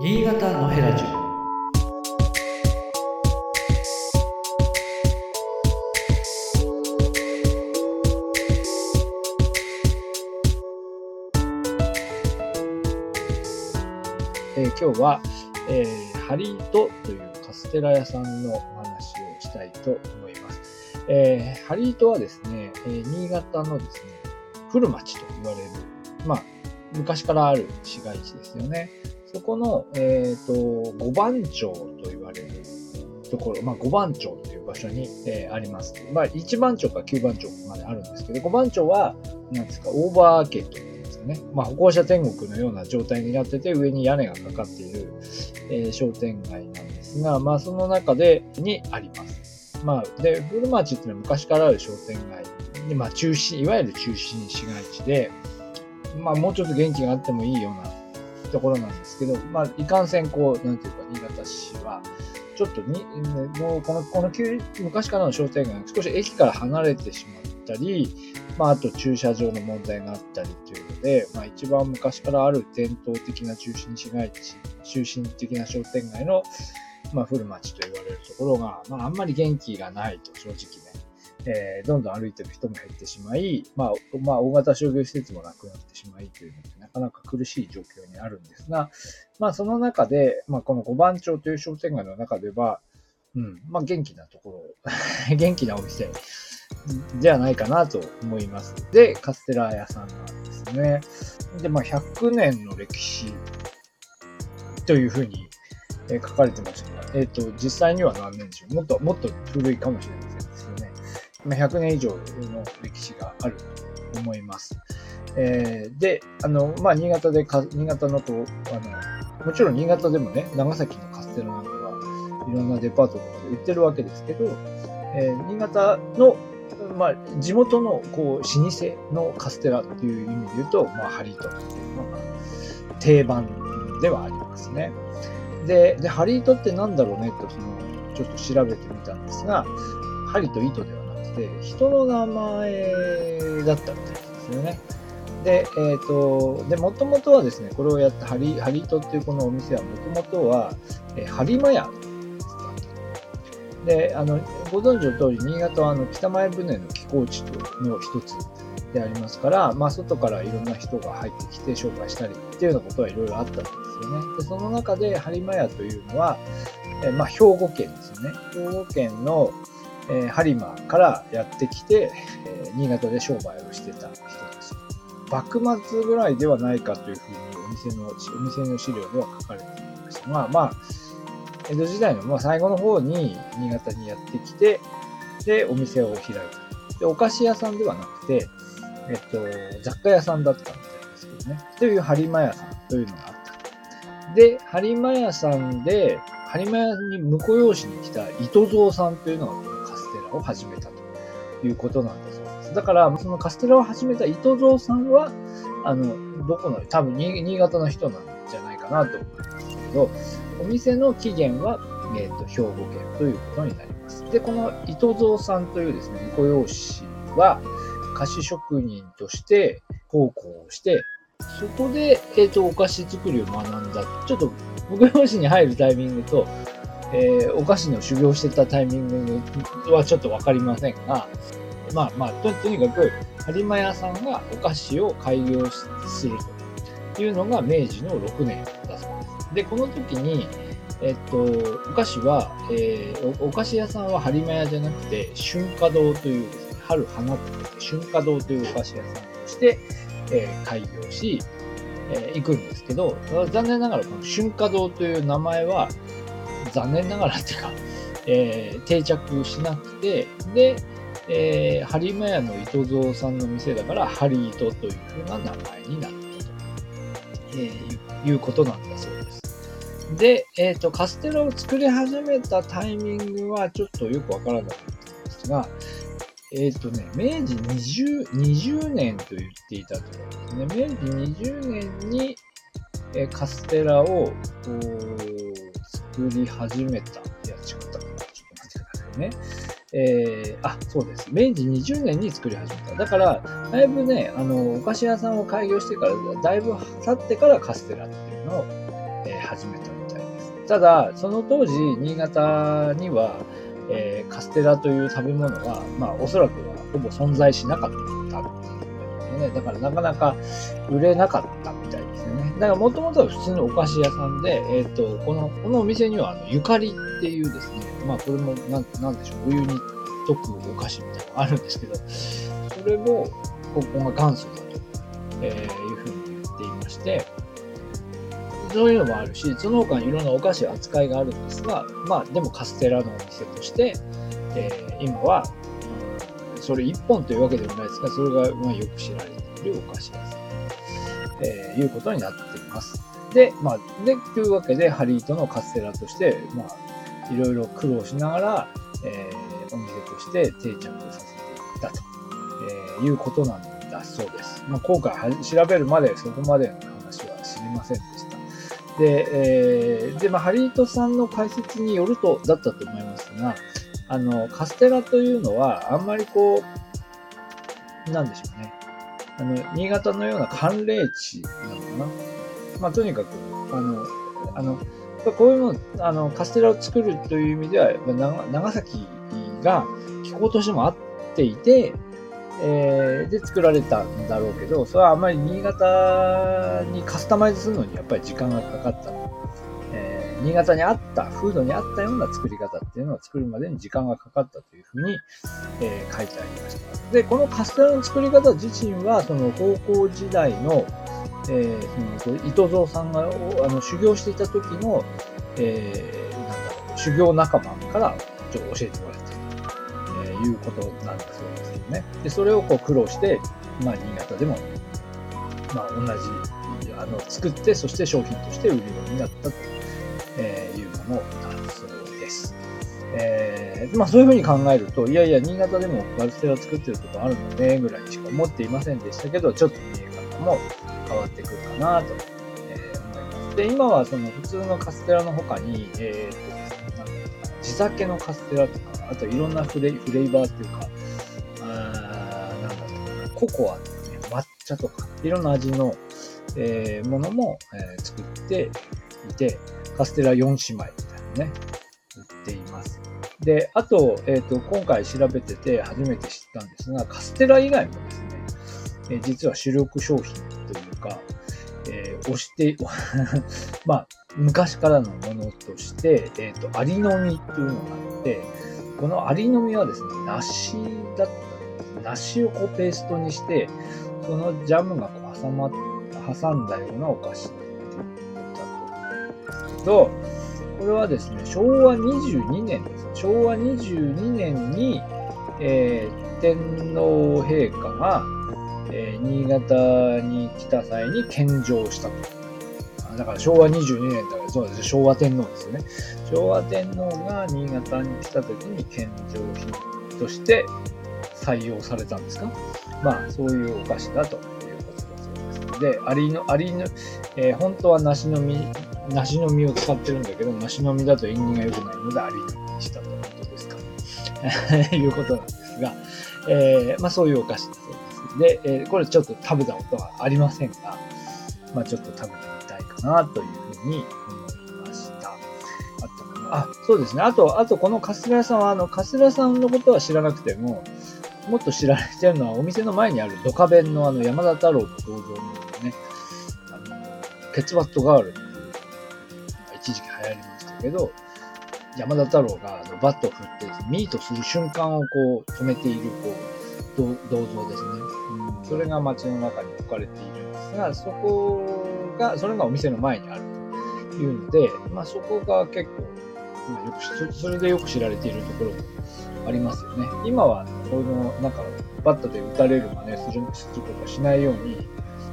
新潟のヘラジオえ今日は、えーハリートというカステラ屋さんのお話をしたいと思います。えーハリートはですね、えー新潟のですね、古町と言われる、まあ、昔からある市街地ですよね。そこの、えっ、と、五番町と言われるところ、まあ、五番町という場所に、えーあります。まあ、一番町か九番町まであるんですけど、五番町は、なんですか、オーバーアーケードっていうんですかね。まあ、歩行者天国のような状態になってて、上に屋根がかかっている、えー商店街なんですが、まあ、その中で、にあります。まあ、で、古町っていうのは昔からある商店街で、まあ、中心、いわゆる中心市街地で、まあ、もうちょっと元気があってもいいようなところなんですけど、まあ、いかんせん、こう、なんていうか、新潟市は、ちょっとに、もうこの、この旧昔からの商店街少し駅から離れてしまったり、まあ、あと駐車場の問題があったりというので、まあ、一番昔からある伝統的な中心市街地、中心的な商店街の、まあ、古町と言われるところが、まあ、あんまり元気がないと、正直ね。えーどんどん歩いてる人も減ってしまい、まあ、まあ、大型商業施設もなくなってしまいというので、なかなか苦しい状況にあるんですが、まあ、その中で、まあ、この五番町という商店街の中では、うん、まあ、元気なところ、元気なお店ではないかなと思います。で、カステラ屋さんなんですね。で、まあ、100年の歴史というふうにえ書かれてましたが、えっ、と、実際には何年でしょう？もっと、もっと古いかもしれませんです。100年以上の歴史があると思います。えーで、あの、まあ、新潟でか、新潟のこう、あの、もちろん新潟でもね、長崎のカステラなんかはいろんなデパートとかで売ってるわけですけど、えー新潟の、まあ、地元の、こう、老舗のカステラっていう意味で言うと、まあ、ハリートっていうのが定番ではありますね。で、で、ハリートってなんだろうねと、その、ちょっと調べてみたんですが、針と糸ではなくて、人の名前だったみたいですよね。で、えっ、と、で、もともとはですね、これをやったハリ、ハリトっていうこのお店は、もともとは、えー、ハリマヤで、あの、ご存知の通り、新潟はあの北前船の寄港地の一つでありますから、まあ、外からいろんな人が入ってきて紹介したりっていうようなことはいろいろあったんですよね。で、その中で、播磨屋というのは、えまあ、兵庫県ですよね。兵庫県の、えー、播磨からやってきて、えー新潟で商売をしてた人です。幕末ぐらいではないかというふうにお店の、お店の資料では書かれていました。まあまあ、江戸時代のまあ最後の方に新潟にやってきて、で、お店を開いた。で、お菓子屋さんではなくて、えっと、雑貨屋さんだったみたいですけどね。という播磨屋さんというのがあった。で、播磨屋さんで、播磨屋に婿養子に来た糸蔵さんというのがを始めたということなんだそうです。だから、そのカステラを始めた糸蔵さんは、あの、どこの、多分新潟の人なんじゃないかなと思うんですけど、お店の起源は、えっ、と、兵庫県ということになります。で、この糸蔵さんというですね、婿養子は、菓子職人として奉公をして、そこで、えっ、と、お菓子作りを学んだ。ちょっと、僕養子に入るタイミングと、えーお菓子の修行してたタイミングはちょっとわかりませんが、まあまあ、ととにかく、播磨屋さんがお菓子を開業するというのが明治の6年だそうです。で、この時に、えっと、お菓子は、えーお菓子屋さんは播磨屋じゃなくて、春夏堂というですね、春花という春夏堂というお菓子屋さんとして、えー開業し、えー行くんですけど、残念ながらこの春夏堂という名前は、残念ながらっていうか、えー定着しなくて、で、えー、ハリマヤの糸蔵さんの店だから、ハリートというふうな名前になったと、えーいうことなんだそうです。で、えっ、と、カステラを作り始めたタイミングはちょっとよくわからなかったんですが、えっ、とね、明治 20, 20年と言っていたと思うんですね。明治20年に、えーカステラをり始めた。いや、違ったかな。ちょっと待ってくださいね。えー、あ、そうです。明治20年に作り始めた。だから、だいぶね、あの、お菓子屋さんを開業してから、だいぶ経ってからカステラっていうのを、えー始めたみたいです。ただ、その当時、新潟には、えー、カステラという食べ物は、まあ、おそらくはほぼ存在しなかったっていうことね。だからなかなか売れなかったみたいです。だからもともとは普通のお菓子屋さんで、えっ、ー、と、この、このお店には、あの、ゆかりっていうですね、まあ、これも、なん、なんでしょう、お湯に溶くお菓子みたいなのがあるんですけど、それも、ここが元祖だと、えー、いうふうに言っていまして、そういうのもあるし、その他にいろんなお菓子扱いがあるんですが、まあ、でもカステラのお店として、えー、今は、それ一本というわけでもないですが、それがまあよく知られているお菓子です。えー、いうことになっています。で、まあ、で、というわけで、ハリートのカステラとして、まあ、いろいろ苦労しながら、えー、お店として定着させていったと、えー、いうことなんだそうです。まあ、今回調べるまでそこまでの話は知りませんでした。で、えー、で、まあ、ハリートさんの解説によると、だったと思いますが、あの、カステラというのは、あんまりこう、なんでしょうね。あの、新潟のような寒冷地なのかな。まあ、とにかく、あの、あの、こういうの、あの、カステラを作るという意味では、長崎が気候としても合っていて、えー、で作られたんだろうけど、それはあまり新潟にカスタマイズするのにやっぱり時間がかかった。新潟にあった、風土にあったような作り方っていうのを作るまでに時間がかかったというふうに、えー、書いてありました。で、このカステラの作り方自身は、その高校時代の、えー、その伊藤蔵さんがあの修行していた時の、えー、なんだろう、修行仲間からちょっと教えてもらったと、えー、いうことなんだそうですよね。で、それをこう苦労して、まあ、新潟でも、まあ、同じ、あの、作って、そして商品として売るようになったと、えーいうものだそうです。えー、まあそういうふうに考えると、いやいや、新潟でもバルステラ作ってるとこあるのね、ぐらいしか思っていませんでしたけど、ちょっと見え方も変わってくるかなと、え、思います。で、今はその普通のカステラの他に、えー、とですね、地酒のカステラとか、あといろんなフレフレーバーっていうか、あなんだろうココアとかね、抹茶とか、いろんな味の、えー、ものも、えー、作っていて、カステラ4姉妹みたいなね、売っています。で、あと、えっ、ー、と、今回調べてて初めて知ったんですが、カステラ以外もですね、えー、実は主力商品というか、えー、押して、まあ、昔からのものとして、えっ、ー、と、アリの実っていうのがあって、このアリの実はですね、梨だったんです。梨をこうペーストにして、そのジャムがこう挟ま、挟んだようなお菓子ど、これはですね、昭和22年です。昭和22年に、えー、天皇陛下が、えー、新潟に来た際に献上したと。だから昭和22年だからそうです昭和天皇ですよね。昭和天皇が新潟に来た時に献上品として採用されたんですか？まあ、そういうお菓子だということだそうです。で、アリの、アリの、えー、本当は梨の実、梨の実を使ってるんだけど、梨の実だと縁起が良くないので、アリの実にしたということですか。いうことなんですが、えー、まあそういうお菓子だそうです。で、えー、これちょっと食べたことはありませんが、まあちょっと食べてみたいかなというふうに思いました。あとかなあ、そうですね。あと、あとこのカステラさんは、あの、カステラさんのことは知らなくても、もっと知られてるのは、お店の前にあるドカベンのあの山田太郎の銅像のね、あの、ケツバットガールっていう、一時期流行りましたけど、山田太郎があのバットを振って、ミートする瞬間をこう止めているこう銅像ですね、うん。それが街の中に置かれているんですが、そこが、それがお店の前にあるというので、まあそこが結構、まあ、よくそれでよく知られているところもありますよね。今は、この、なんか、バットで打たれる真似する、するとかしないように、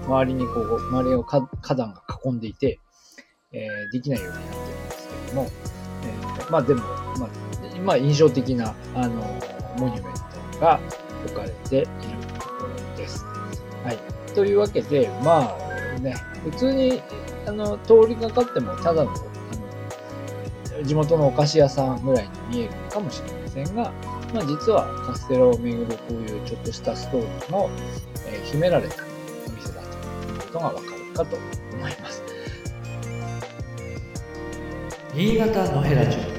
周りにこう、周りを花壇が囲んでいて、えー、できないようになってるんですけども、えー、まあでも、まあ、今印象的な、あの、モニュメントが置かれているところです。はい。というわけで、まあね、普通に、あの、通りがかっても、ただの、あの、地元のお菓子屋さんぐらいに見えるかもしれませんが、まあ実はカステラをめぐるこういうちょっとしたストーリーも、えー、秘められたお店だということがわかるかと思います。新潟のヘラジオ。